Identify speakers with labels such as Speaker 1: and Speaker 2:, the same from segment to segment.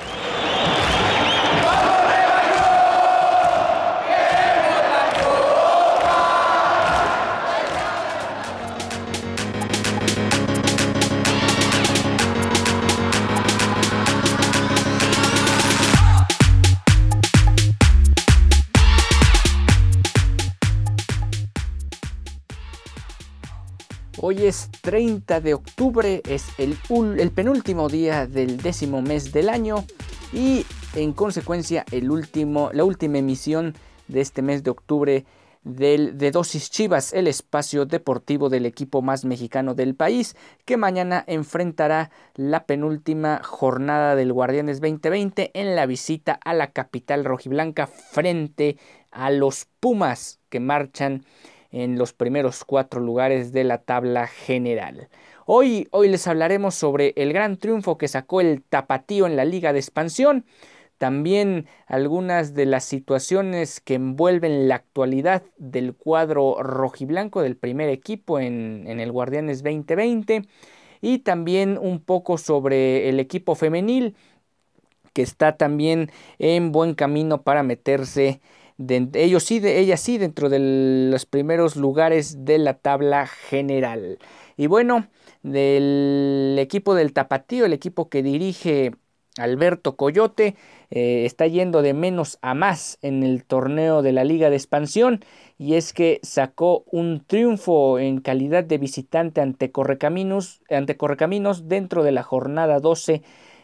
Speaker 1: 何? Hoy es 30 de octubre, es el, penúltimo día del décimo mes del año y en consecuencia el último, la última emisión de este mes de octubre del, de Dosis Chivas, el espacio deportivo del equipo más mexicano del país, que mañana enfrentará la penúltima jornada del Guardianes 2020 en la visita a la capital rojiblanca frente a los Pumas que marchan en los primeros cuatro lugares de la tabla general. Hoy, hoy les hablaremos sobre el gran triunfo que sacó el Tapatío en la Liga de Expansión, también algunas de las situaciones que envuelven la actualidad del cuadro rojiblanco del primer equipo en, en el Guardianes 2020 y también un poco sobre el equipo femenil que está también en buen camino para meterse ellos sí, de, ella sí, dentro de los primeros lugares de la tabla general. Y bueno, del equipo del Tapatío, el equipo que dirige Alberto Coyote, eh, está yendo de menos a más en el torneo de la Liga de Expansión y es que sacó un triunfo en calidad de visitante ante Correcaminos, ante Correcaminos dentro de la jornada 12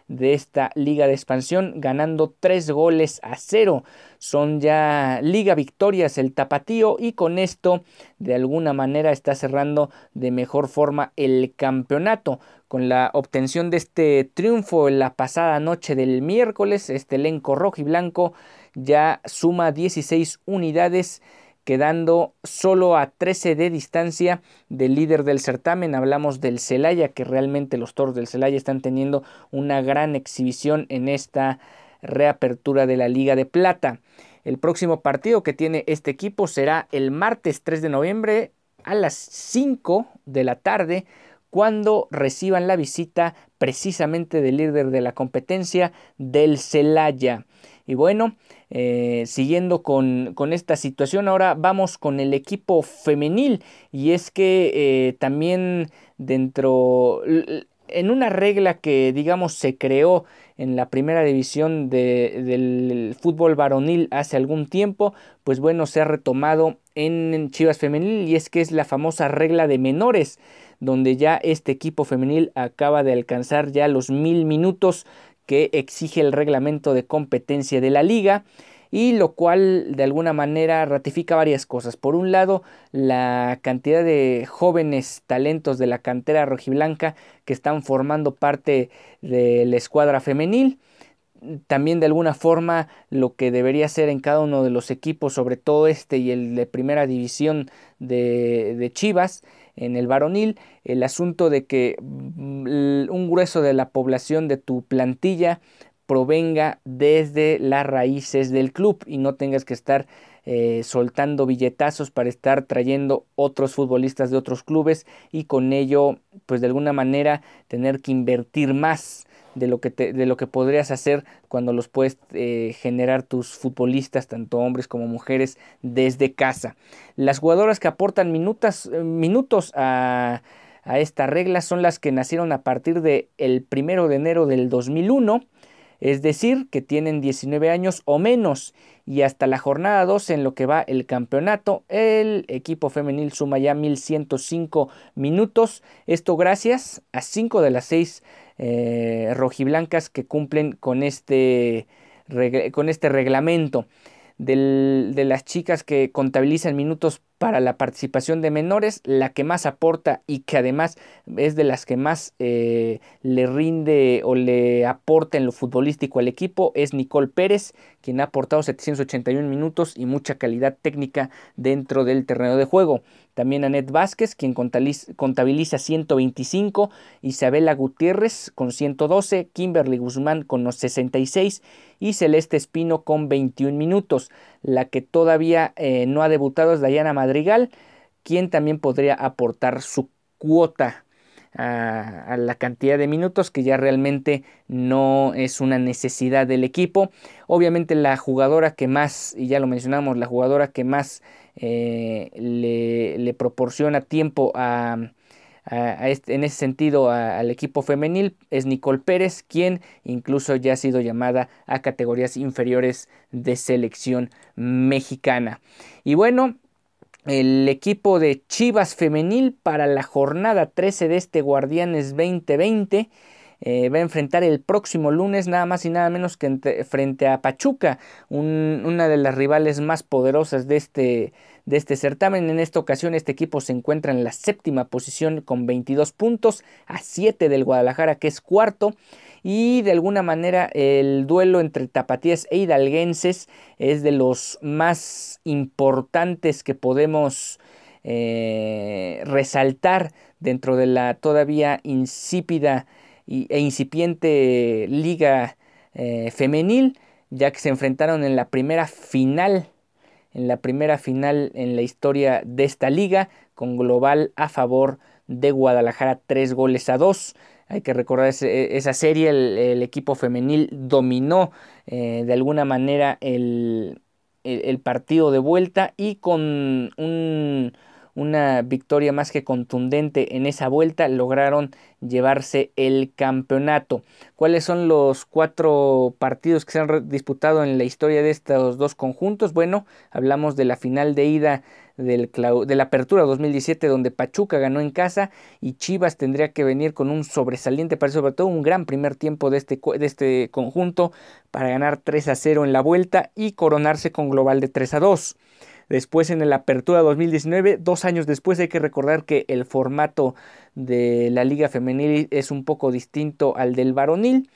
Speaker 1: de esta liga de expansión, ganando tres goles a cero. Son ya liga victorias el tapatío y con esto de alguna manera está cerrando de mejor forma el campeonato. Con la obtención de este triunfo en la pasada noche del miércoles, este elenco rojo y blanco ya suma 16 unidades quedando solo a 13 de distancia del líder del certamen. Hablamos del Celaya, que realmente los toros del Celaya están teniendo una gran exhibición en esta reapertura de la Liga de Plata. El próximo partido que tiene este equipo será el martes 3 de noviembre a las 5 de la tarde cuando reciban la visita precisamente del líder de la competencia del Celaya. Y bueno, eh, siguiendo con, esta situación, ahora vamos con el equipo femenil. Y es que eh, también dentro, en una regla que digamos se creó en la primera división del fútbol varonil hace algún tiempo, pues bueno, se ha retomado en Chivas Femenil y es que es la famosa regla de menores, donde ya este equipo femenil acaba de alcanzar ya los mil minutos que exige el reglamento de competencia de la liga y lo cual de alguna manera ratifica varias cosas. Por un lado, la cantidad de jóvenes talentos de la cantera rojiblanca que están formando parte de la escuadra femenil. También de alguna forma lo que debería ser en cada uno de los equipos, sobre todo este y el de primera división de, de Chivas, en el varonil, el asunto de que mm, un grueso de la población de tu plantilla provenga desde las raíces del club y no tengas que estar eh, soltando billetazos para estar trayendo otros futbolistas de otros clubes y con ello pues de alguna manera tener que invertir más de lo que, de lo que podrías hacer cuando los puedes eh, generar tus futbolistas, tanto hombres como mujeres, desde casa. Las jugadoras que aportan minutos, eh, minutos a, a, esta regla son las que nacieron a partir del el primero de enero del 2001 es decir, que tienen 19 años o menos y hasta la jornada 12 en lo que va el campeonato, el equipo femenil suma ya 1105 minutos, esto gracias a 5 de las 6 eh, rojiblancas que cumplen con este, con este reglamento. de las chicas que contabilizan minutos para la participación de menores, la que más aporta y que además es de las que más eh, le rinde o le aporta en lo futbolístico al equipo es Nicole Pérez, quien ha aportado 781 minutos y mucha calidad técnica dentro del terreno de juego. También Anet Vázquez, quien contabiliza 125, Isabela Gutiérrez con 112, Kimberly Guzmán con 66 y Celeste Espino con 21 minutos. La que todavía eh, no ha debutado es Dayana Madrigal, quien también podría aportar su cuota a, la cantidad de minutos que ya realmente no es una necesidad del equipo. Obviamente la jugadora que más, y ya lo mencionamos, la jugadora que más eh, le, proporciona tiempo a, en ese sentido al equipo femenil es Nicole Pérez, quien incluso ya ha sido llamada a categorías inferiores de selección mexicana. Y bueno, el equipo de Chivas Femenil para la jornada 13 de este Guardianes 2020. Eh, va a enfrentar el próximo lunes nada más y nada menos que frente a Pachuca, una de las rivales más poderosas de este, de este certamen. En esta ocasión este equipo se encuentra en la séptima posición con 22 puntos a 7 del Guadalajara que es cuarto y de alguna manera el duelo entre tapatías e hidalguenses es de los más importantes que podemos eh, resaltar dentro de la todavía insípida e incipiente liga eh, femenil ya que se enfrentaron en la primera final en la primera final en la historia de esta liga con global a favor de Guadalajara tres goles a dos. Hay que recordar esa serie, el, equipo femenil dominó eh, de alguna manera el, el, partido de vuelta y con un, una victoria más que contundente en esa vuelta lograron llevarse el campeonato. ¿Cuáles son los cuatro partidos que se han disputado en la historia de estos dos conjuntos? Bueno, hablamos de la final de ida del, de la apertura 2017 donde Pachuca ganó en casa y Chivas tendría que venir con un sobresaliente, para sobre todo un gran primer tiempo de este, de este conjunto para ganar 3 a 0 en la vuelta y coronarse con global de 3 a 2. Después en la apertura 2019, dos años después hay que recordar que el formato de la liga femenil es un poco distinto al del varonil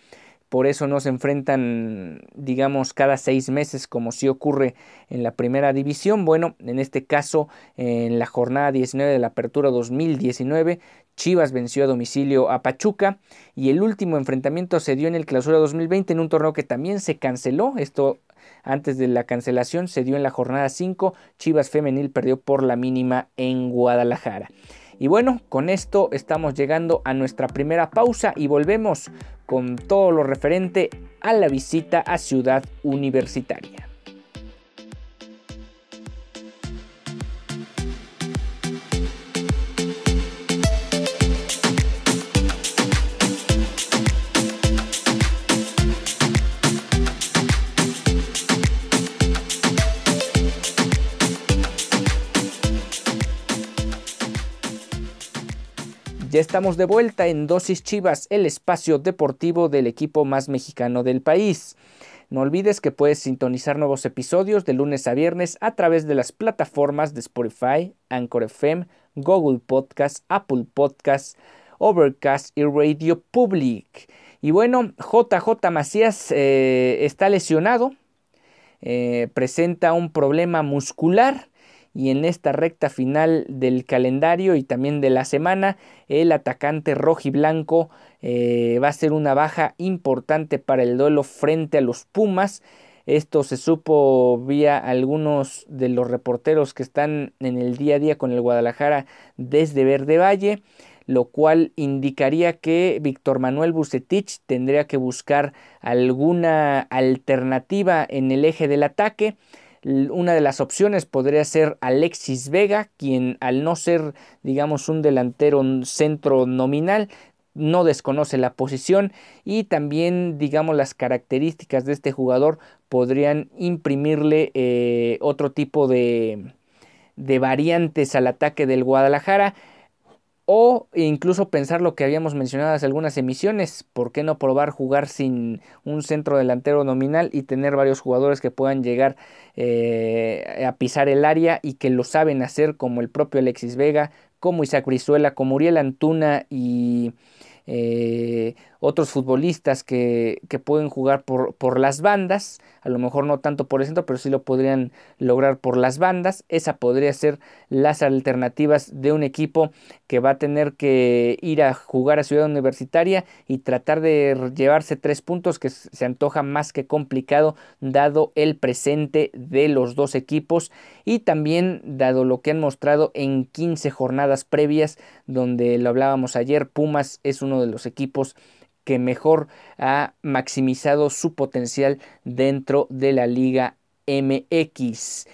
Speaker 1: por eso no se enfrentan, digamos, cada seis meses como si ocurre en la primera división. Bueno, en este caso, en la jornada 19 de la apertura 2019, Chivas venció a domicilio a Pachuca y el último enfrentamiento se dio en el clausura 2020 en un torneo que también se canceló. Esto antes de la cancelación se dio en la jornada 5. Chivas femenil perdió por la mínima en Guadalajara. Y bueno, con esto estamos llegando a nuestra primera pausa y volvemos con todo lo referente a la visita a Ciudad Universitaria. Ya estamos de vuelta en Dosis Chivas, el espacio deportivo del equipo más mexicano del país. No olvides que puedes sintonizar nuevos episodios de lunes a viernes a través de las plataformas de Spotify, Anchor FM, Google Podcast, Apple Podcast, Overcast y Radio Public. Y bueno, JJ Macías eh, está lesionado, eh, presenta un problema muscular y en esta recta final del calendario y también de la semana el atacante rojiblanco eh, va a ser una baja importante para el duelo frente a los Pumas. Esto se supo vía algunos de los reporteros que están en el día a día con el Guadalajara desde Verde Valle, lo cual indicaría que Víctor Manuel Bucetich tendría que buscar alguna alternativa en el eje del ataque. Una de las opciones podría ser Alexis Vega, quien al no ser, digamos, un delantero centro nominal, no desconoce la posición y también, digamos, las características de este jugador podrían imprimirle eh, otro tipo de, de variantes al ataque del Guadalajara. O incluso pensar lo que habíamos mencionado hace algunas emisiones, ¿por qué no probar jugar sin un centro delantero nominal y tener varios jugadores que puedan llegar eh, a pisar el área y que lo saben hacer como el propio Alexis Vega, como Isaac Brizuela, como Uriel Antuna y eh, otros futbolistas que, pueden jugar por, por, las bandas, a lo mejor no tanto por el centro, pero sí lo podrían lograr por las bandas. Esa podría ser las alternativas de un equipo que va a tener que ir a jugar a Ciudad Universitaria y tratar de llevarse tres puntos que se antoja más que complicado dado el presente de los dos equipos y también dado lo que han mostrado en 15 jornadas previas donde lo hablábamos ayer, Pumas es uno de los equipos que mejor ha maximizado su potencial dentro de la Liga MX.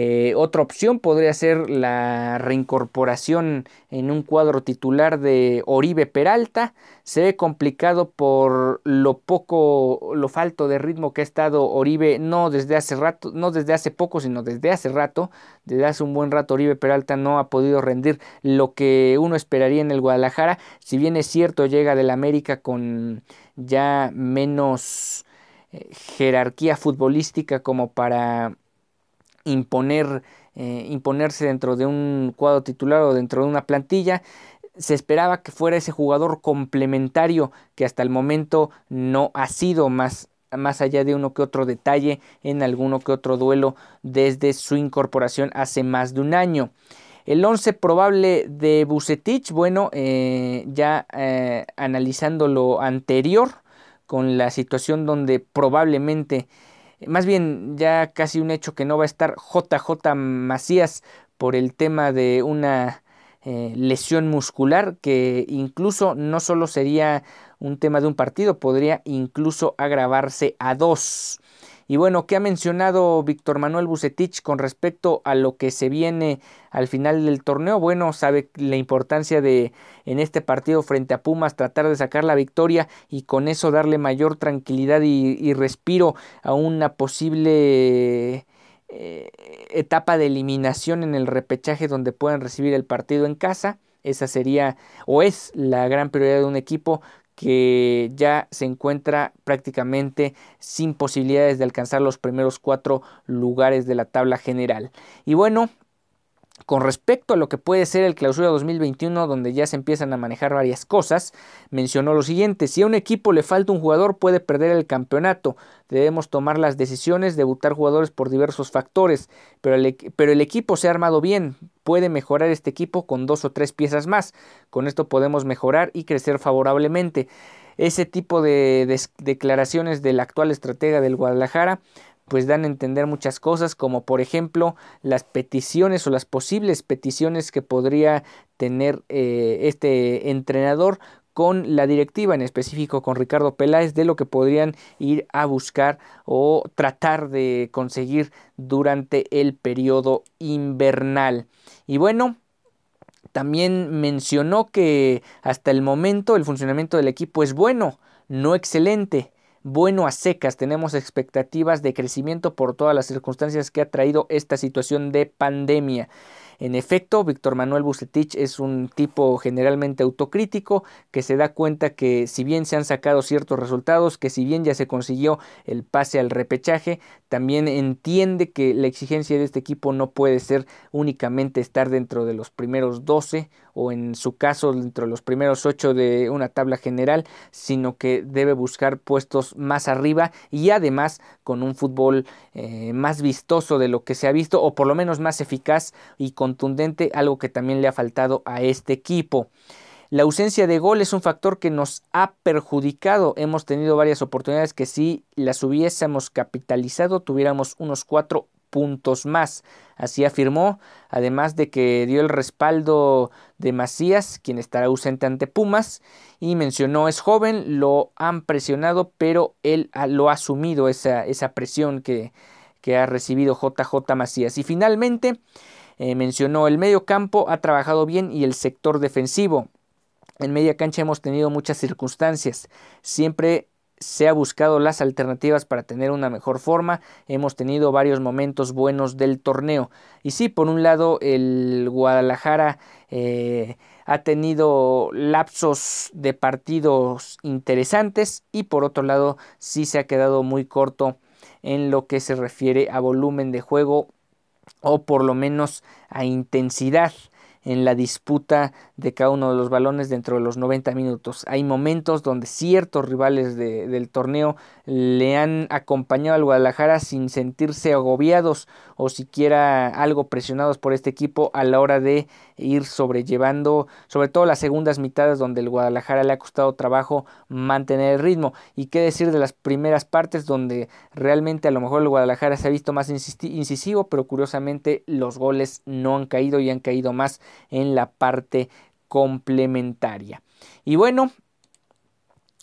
Speaker 1: Eh, otra opción podría ser la reincorporación en un cuadro titular de Oribe Peralta. Se ve complicado por lo poco, lo falto de ritmo que ha estado Oribe, no desde hace rato, no desde hace poco, sino desde hace rato. Desde hace un buen rato Oribe Peralta no ha podido rendir lo que uno esperaría en el Guadalajara. Si bien es cierto, llega del América con ya menos eh, jerarquía futbolística como para imponer, eh, imponerse dentro de un cuadro titular o dentro de una plantilla. Se esperaba que fuera ese jugador complementario que hasta el momento no ha sido más más allá de uno que otro detalle en alguno que otro duelo desde su incorporación hace más de un año. El 11 probable de Bucetich, bueno, eh, ya eh, analizando lo anterior con la situación donde probablemente más bien ya casi un hecho que no va a estar JJ Macías por el tema de una eh, lesión muscular que incluso no solo sería un tema de un partido, podría incluso agravarse a dos. Y bueno, ¿qué ha mencionado Víctor Manuel Bucetich con respecto a lo que se viene al final del torneo? Bueno, sabe la importancia de en este partido frente a Pumas tratar de sacar la victoria y con eso darle mayor tranquilidad y, respiro a una posible eh, etapa de eliminación en el repechaje donde puedan recibir el partido en casa. Esa sería o es la gran prioridad de un equipo que ya se encuentra prácticamente sin posibilidades de alcanzar los primeros cuatro lugares de la tabla general. Y bueno, con respecto a lo que puede ser el clausura 2021, donde ya se empiezan a manejar varias cosas, mencionó lo siguiente, si a un equipo le falta un jugador puede perder el campeonato, debemos tomar las decisiones, debutar jugadores por diversos factores, pero el, pero el equipo se ha armado bien, puede mejorar este equipo con dos o tres piezas más, con esto podemos mejorar y crecer favorablemente. Ese tipo de declaraciones del actual estratega del Guadalajara pues dan a entender muchas cosas como por ejemplo las peticiones o las posibles peticiones que podría tener eh, este entrenador con la directiva, en específico con Ricardo Peláez, de lo que podrían ir a buscar o tratar de conseguir durante el periodo invernal. Y bueno, también mencionó que hasta el momento el funcionamiento del equipo es bueno, no excelente bueno a secas. Tenemos expectativas de crecimiento por todas las circunstancias que ha traído esta situación de pandemia. En efecto, Víctor Manuel Bucetich es un tipo generalmente autocrítico que se da cuenta que si bien se han sacado ciertos resultados, que si bien ya se consiguió el pase al repechaje, también entiende que la exigencia de este equipo no puede ser únicamente estar dentro de los primeros 12 o en su caso dentro de los primeros 8 de una tabla general, sino que debe buscar puestos más arriba y además con un fútbol eh, más vistoso de lo que se ha visto o por lo menos más eficaz y contundente, algo que también le ha faltado a este equipo. La ausencia de gol es un factor que nos ha perjudicado. Hemos tenido varias oportunidades que si las hubiésemos capitalizado tuviéramos unos cuatro puntos más. Así afirmó, además de que dio el respaldo de Macías, quien estará ausente ante Pumas, y mencionó es joven, lo han presionado, pero él lo ha asumido esa, esa presión que, que ha recibido JJ Macías. Y finalmente eh, mencionó el medio campo ha trabajado bien y el sector defensivo. En media cancha hemos tenido muchas circunstancias. Siempre se ha buscado las alternativas para tener una mejor forma. Hemos tenido varios momentos buenos del torneo. Y sí, por un lado, el Guadalajara eh, ha tenido lapsos de partidos interesantes y por otro lado sí se ha quedado muy corto en lo que se refiere a volumen de juego o por lo menos a intensidad en la disputa de cada uno de los balones dentro de los 90 minutos. Hay momentos donde ciertos rivales del torneo le han acompañado al Guadalajara sin sentirse agobiados o siquiera algo presionados por este equipo a la hora de ir sobrellevando, sobre todo las segundas mitades donde el Guadalajara le ha costado trabajo mantener el ritmo. Y qué decir de las primeras partes donde realmente a lo mejor el Guadalajara se ha visto más incisivo, pero curiosamente los goles no han caído y han caído más en la parte complementaria. Y bueno,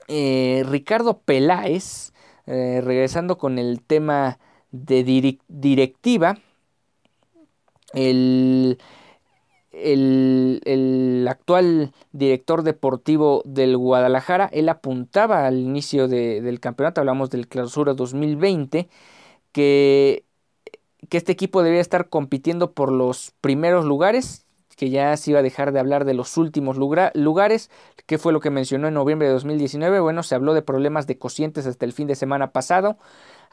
Speaker 1: eh, Ricardo Peláez, eh, regresando con el tema de directiva, el, el, actual director deportivo del Guadalajara, él apuntaba al inicio del campeonato, hablamos del clausura 2020, que, que este equipo debía estar compitiendo por los primeros lugares que ya se iba a dejar de hablar de los últimos lugares, que fue lo que mencionó en noviembre de 2019. Bueno, se habló de problemas de cocientes hasta el fin de semana pasado.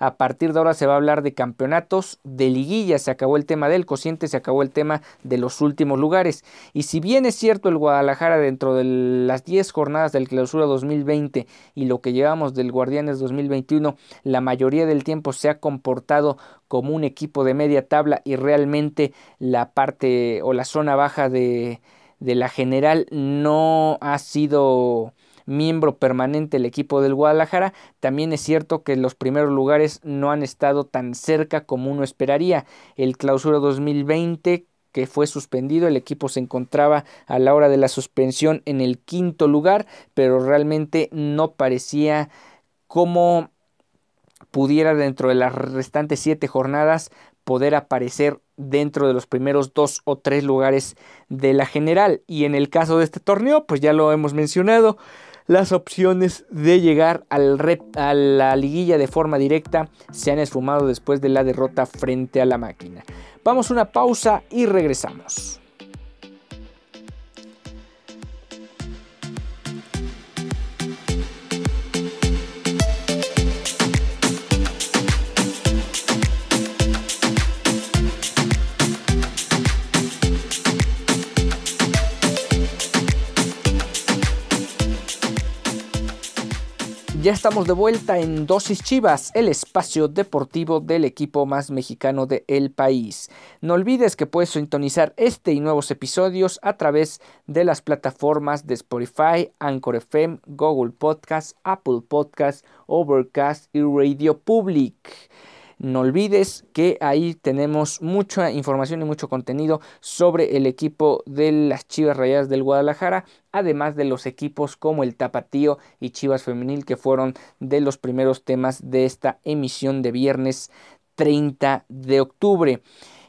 Speaker 1: A partir de ahora se va a hablar de campeonatos, de liguilla, se acabó el tema del cociente, se acabó el tema de los últimos lugares. Y si bien es cierto el Guadalajara dentro de las 10 jornadas del clausura 2020 y lo que llevamos del Guardianes 2021, la mayoría del tiempo se ha comportado como un equipo de media tabla y realmente la parte o la zona baja de, de la general no ha sido miembro permanente del equipo del Guadalajara, también es cierto que los primeros lugares no han estado tan cerca como uno esperaría. El clausura 2020 que fue suspendido, el equipo se encontraba a la hora de la suspensión en el quinto lugar, pero realmente no parecía como pudiera dentro de las restantes siete jornadas poder aparecer dentro de los primeros dos o tres lugares de la general. Y en el caso de este torneo, pues ya lo hemos mencionado, las opciones de llegar a la liguilla de forma directa se han esfumado después de la derrota frente a la máquina. Vamos a una pausa y regresamos. Ya estamos de vuelta en Dosis Chivas, el espacio deportivo del equipo más mexicano del el país. No olvides que puedes sintonizar este y nuevos episodios a través de las plataformas de Spotify, Anchor FM, Google Podcast, Apple Podcast, Overcast y Radio Public. No olvides que ahí tenemos mucha información y mucho contenido sobre el equipo de las Chivas Rayadas del Guadalajara, además de los equipos como el Tapatío y Chivas Femenil que fueron de los primeros temas de esta emisión de viernes 30 de octubre.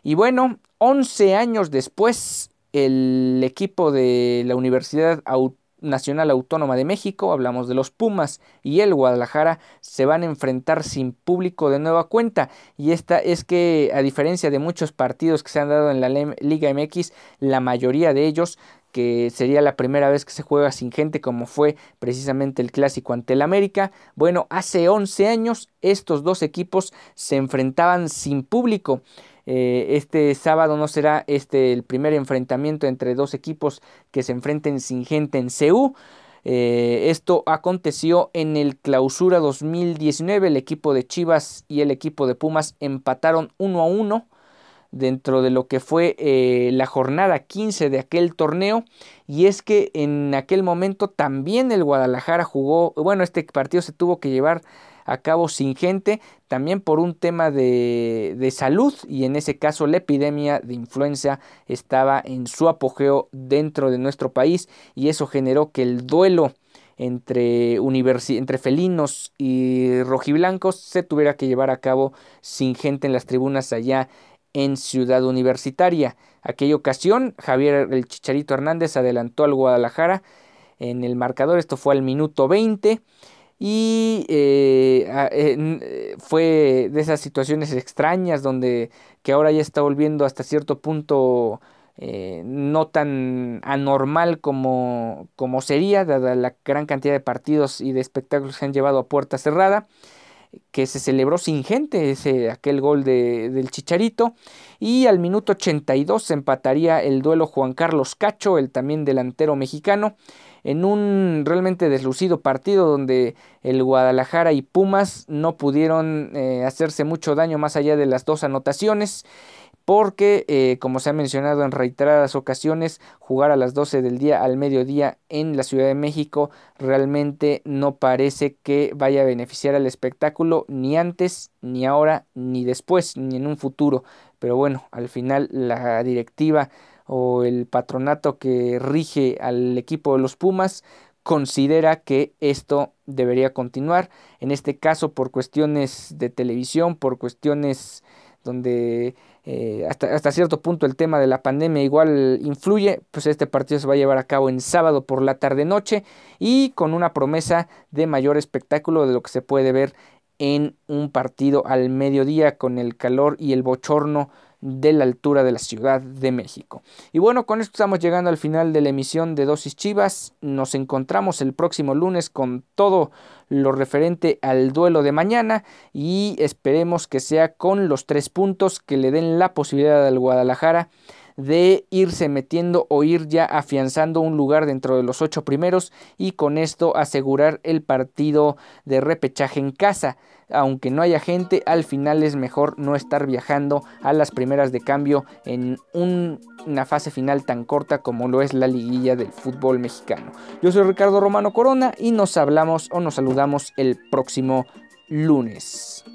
Speaker 1: Y bueno, 11 años después, el equipo de la Universidad Autónoma Nacional Autónoma de México, hablamos de los Pumas y el Guadalajara, se van a enfrentar sin público de nueva cuenta. Y esta es que, a diferencia de muchos partidos que se han dado en la Liga MX, la mayoría de ellos que sería la primera vez que se juega sin gente como fue precisamente el clásico ante el América. Bueno, hace 11 años estos dos equipos se enfrentaban sin público. Eh, este sábado no será este el primer enfrentamiento entre dos equipos que se enfrenten sin gente en CEU. Eh, esto aconteció en el clausura 2019. El equipo de Chivas y el equipo de Pumas empataron uno a uno dentro de lo que fue eh, la jornada 15 de aquel torneo. Y es que en aquel momento también el Guadalajara jugó, bueno, este partido se tuvo que llevar a cabo sin gente, también por un tema de, de salud y en ese caso la epidemia de influenza estaba en su apogeo dentro de nuestro país y eso generó que el duelo entre, entre felinos y rojiblancos se tuviera que llevar a cabo sin gente en las tribunas allá en Ciudad Universitaria. Aquella ocasión, Javier el Chicharito Hernández adelantó al Guadalajara en el marcador, esto fue al minuto 20 y eh, eh, fue de esas situaciones extrañas donde que ahora ya está volviendo hasta cierto punto eh, no tan anormal como, como sería, dada la gran cantidad de partidos y de espectáculos que han llevado a puerta cerrada que se celebró sin gente, ese, aquel gol de, del Chicharito. Y al minuto 82 se empataría el duelo Juan Carlos Cacho, el también delantero mexicano, en un realmente deslucido partido donde el Guadalajara y Pumas no pudieron eh, hacerse mucho daño más allá de las dos anotaciones porque, eh, como se ha mencionado en reiteradas ocasiones, jugar a las 12 del día al mediodía en la Ciudad de México realmente no parece que vaya a beneficiar al espectáculo ni antes, ni ahora, ni después, ni en un futuro. Pero bueno, al final la directiva o el patronato que rige al equipo de los Pumas considera que esto debería continuar, en este caso por cuestiones de televisión, por cuestiones donde eh, hasta, hasta, cierto punto el tema de la pandemia igual influye, pues este partido se va a llevar a cabo en sábado por la tarde noche y con una promesa de mayor espectáculo de lo que se puede ver en un partido al mediodía con el calor y el bochorno de la altura de la Ciudad de México. Y bueno, con esto estamos llegando al final de la emisión de Dosis Chivas. Nos encontramos el próximo lunes con todo lo referente al duelo de mañana y esperemos que sea con los tres puntos que le den la posibilidad al Guadalajara de irse metiendo o ir ya afianzando un lugar dentro de los ocho primeros y con esto asegurar el partido de repechaje en casa. Aunque no haya gente, al final es mejor no estar viajando a las primeras de cambio en una fase final tan corta como lo es la liguilla del fútbol mexicano. Yo soy Ricardo Romano Corona y nos hablamos o nos saludamos el próximo lunes.